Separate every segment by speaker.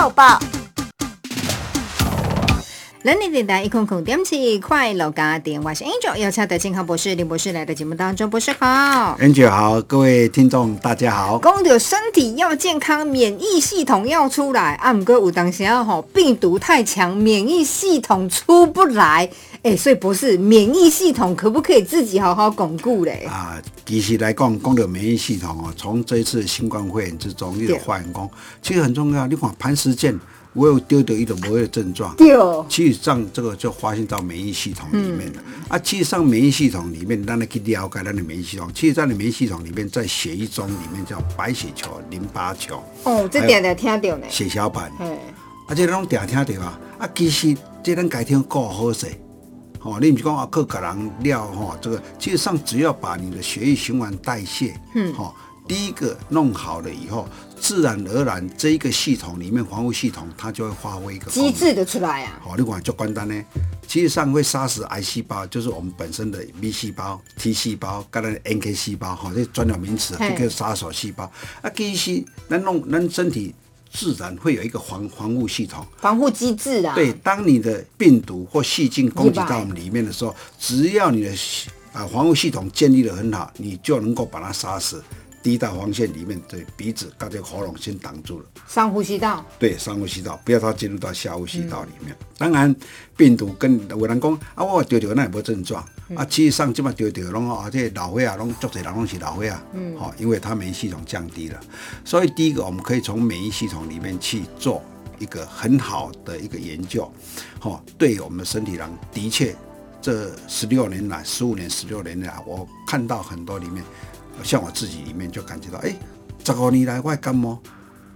Speaker 1: 抱抱。人力电台一空空点起快乐家电，我是 Angel，要请的健康博士林博士来到节目当中，博士好。
Speaker 2: Angel 好，各位听众大家好。
Speaker 1: 讲到身体要健康，免疫系统要出来，啊，唔过有当时啊吼，病毒太强，免疫系统出不来，哎、所以博士，免疫系统可不可以自己好好巩固嘞？
Speaker 2: 啊，其实来讲，讲到免疫系统哦，从这一次新冠肺炎之中，你有发现讲，其实很重要。你看潘石健，我有丢掉一种无的症状，
Speaker 1: 对，
Speaker 2: 其实上这个就发现到免疫系统里面了。啊，其实上免疫系统里面，让你去了解咱的免疫系统。其实，在你免疫系统里面，在血液中里面叫白血球、淋巴球、
Speaker 1: 哦，这点点听到呢。
Speaker 2: 血小板。
Speaker 1: 嘿，
Speaker 2: 啊，这拢点听到啊。啊，其实这咱改天顾好势。吼、你毋是讲啊，各个人了吼、这个其实上只要把你的血液循环代谢，嗯，吼、第一个弄好了以后，自然而然这一个系统里面防护系统它就会发挥一个
Speaker 1: 机制的出来啊。
Speaker 2: 好，你管就关单呢，其实上会杀死癌细胞，就是我们本身的 B 细胞、T 细胞、跟咱的 NK 细胞，哈，这专有名词，
Speaker 1: 嘿
Speaker 2: 这个杀手细胞。啊，其实咱弄咱身体自然会有一个防防护系统。
Speaker 1: 防护机制啊。
Speaker 2: 对，当你的病毒或细菌攻击到我们里面的时候，只要你的啊防护系统建立的很好，你就能够把它杀死。第一道防线里面的鼻子跟这个喉咙先挡住了。
Speaker 1: 上呼吸道。
Speaker 2: 对上呼吸道，不要它进入到下呼吸道里面。当然，病毒跟有人讲啊，我丢丢那也无症状、啊，其实上即马丢丢拢啊，这老岁啊，拢足侪人拢是老岁啊，嗯，好、因为它免疫系统降低了，所以第一个我们可以从免疫系统里面去做一个很好的一个研究，好、对我们的身体上的确这十六年来、十五年、十六年来，我看到很多里面，像我自己里面就感觉到，哎，这个你来我的感冒。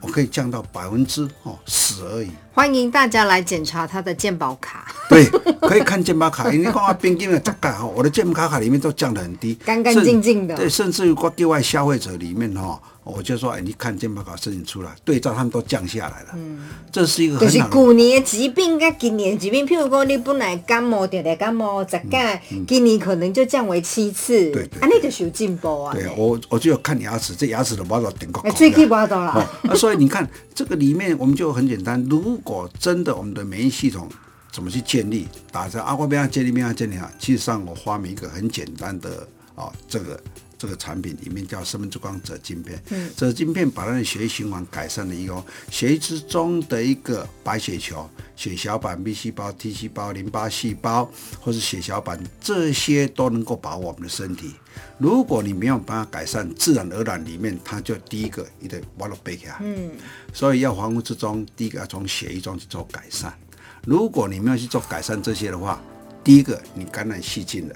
Speaker 2: 我可以降到百分之哦十而已。
Speaker 1: 欢迎大家来检查他的健保卡，
Speaker 2: 对，可以看健保卡，因为讲啊，边境的大概哈，我的健保卡里面都降得很低，
Speaker 1: 干干净净的
Speaker 2: 对，甚至于国对外消费者里面哈，我就说，哎，你看健保卡申请出来，对照他们都降下来了。嗯，这是一个
Speaker 1: 就是
Speaker 2: 很好的。
Speaker 1: 旧年的疾病跟今年的疾病，譬如讲你本来感冒，常常感冒十盖，今年可能就降为七次，
Speaker 2: 嗯对对
Speaker 1: 啊，那就是有进步啊。
Speaker 2: 对我，我就要看牙齿，这牙齿的把我顶过
Speaker 1: 哎，最起码到
Speaker 2: 哦
Speaker 1: 啦，，
Speaker 2: 啊，所以你看这个里面，我们就很简单。如果真的我们的免疫系统怎么去建立，打在啊，我不要建立，不要建立啊。其实上我发明一个很简单的啊，这个这个产品里面叫生命之光者晶片。嗯，这晶片把它的血液循环改善了以后，血液之中的一个白血球、血小板、B 细胞、T 细胞、淋巴细胞或是血小板，这些都能够保护我们的身体。如果你没有办法改善，自然而然里面它就第一个你得把它背起来。嗯，所以要防护之中，第一个要从血液中去做改善。如果你没有去做改善这些的话，第一个你感染细菌了，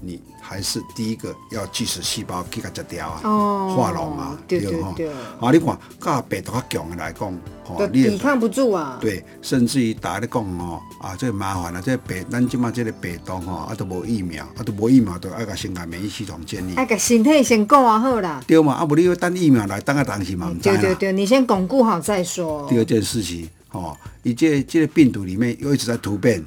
Speaker 2: 你还是第一个要巨噬细胞去给它摘掉啊，
Speaker 1: 哦
Speaker 2: 化脓啊，
Speaker 1: 对对对
Speaker 2: 啊，你看，甲病毒较强的来讲，吼
Speaker 1: 就
Speaker 2: 你
Speaker 1: 抵抗不住啊。
Speaker 2: 对，甚至于大家咧讲哦，啊，这个麻烦啊，这个病，咱即马这个病毒吼，啊都无疫苗，啊都无疫苗，都爱甲先甲免疫系统建立，
Speaker 1: 爱个身体先顾啊好啦。
Speaker 2: 对嘛？啊，无你要等疫苗来，等啊当时嘛，唔知啦。
Speaker 1: 对对对，你先巩固好再说
Speaker 2: 第。二件事情，哦，伊这这个病毒里面又一直在突变，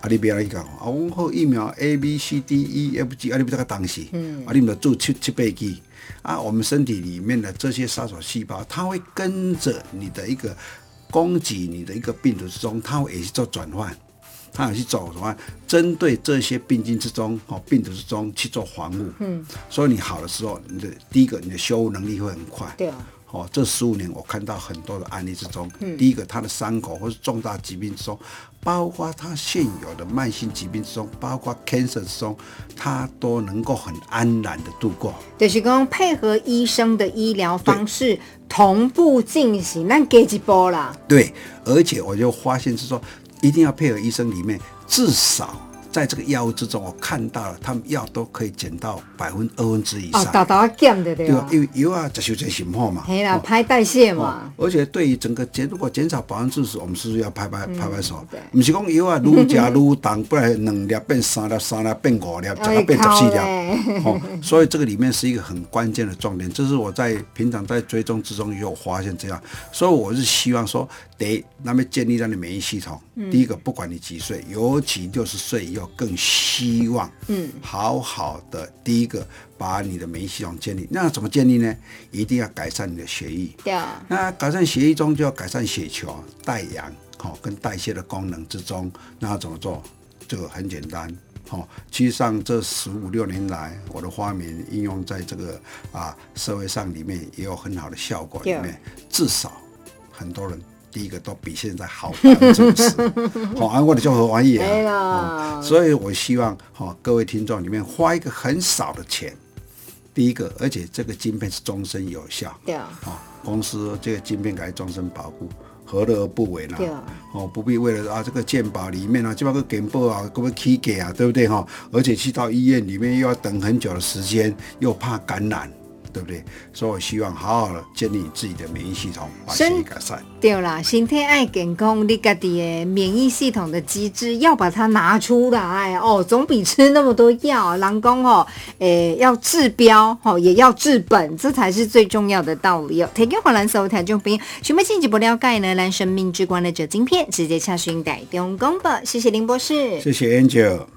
Speaker 2: 啊，你不要去讲，啊，我好疫苗 A B C D E F G，啊，你不要个东西，嗯，啊，你们做七七倍剂，啊，我们身体里面的这些杀手细胞，它会跟着你的一个攻击你的一个病毒之中，它会也去做转换。它也去做什么？针对这些病菌之中，哦，病毒之中去做防护。嗯，所以你好的时候，你的第一个，你的修复能力会很快。
Speaker 1: 对啊。
Speaker 2: 哦，这十五年我看到很多的案例之中，第一个他的伤口或是重大疾病之中，包括他现有的慢性疾病之中，包括 cancer 之中，他都能够很安然的度过。
Speaker 1: 就是讲配合医生的医疗方式同步进行，那给一波啦。
Speaker 2: 对，而且我就发现是说，一定要配合医生里面，至少在这个药物之中，我看到了他们药都可以减到百分二分之以
Speaker 1: 哦
Speaker 2: 上。，
Speaker 1: 豆豆啊减的对吧，？
Speaker 2: 对吧因为油啊，这修这行好嘛。
Speaker 1: 嘿啦，
Speaker 2: 哦
Speaker 1: 拍代谢
Speaker 2: 哦
Speaker 1: 嘛。，
Speaker 2: 而且对于整个减，如果减少百分之十，我们是不是要拍拍拍拍手
Speaker 1: 对？
Speaker 2: 不是讲药啊，愈加愈重，不然两粒变三粒，三粒变五粒，十粒变十四粒。哦，所以这个里面是一个很关键的重点，这是我在平常在追踪之中也有发现这样，所以我是希望说，得那么建立咱的免疫系统。第一个，不管你几岁，尤其六十岁以后就更希望，
Speaker 1: 嗯，
Speaker 2: 好好的第一个把你的免疫系统建立。那怎么建立呢？一定要改善你的血液。
Speaker 1: 对啊，
Speaker 2: 那改善血液中就要改善血球、代氧，好、跟代谢的功能之中，那怎么做？这个很简单，好、其实上这十五六年来，我的发明应用在这个啊社会上里面也有很好的效果，里面至少很多人。第一个都比现在好百分之五十，好，啊，我的就和玩意
Speaker 1: 哎呀
Speaker 2: 啊，哦。所以我希望哈、各位听众里面花一个很少的钱，第一个，而且这个晶片是终身有效，
Speaker 1: 对啊，
Speaker 2: 哦，公司这个晶片给终身保护，何乐而不为呢？哦，不必为了啊这个鉴宝里面啊，就那个给报啊，各位 key 给啊，对不对哈、而且去到医院里面又要等很久的时间，又怕感染，对不对？所以我希望好好的建立自己的免疫系统，把
Speaker 1: 身
Speaker 2: 体改善。
Speaker 1: 对啦，身体爱健康，你家己的免疫系统的机制要把它拿出来哦，总比吃那么多药。人讲哦，诶，要治标哦，也要治本，这才是最重要的道理哦。提供华兰所有听众朋友，想要进一步了解呢，咱生命之光的这晶片，直接查询台中公报。谢谢林博士。
Speaker 2: 谢谢 Angel。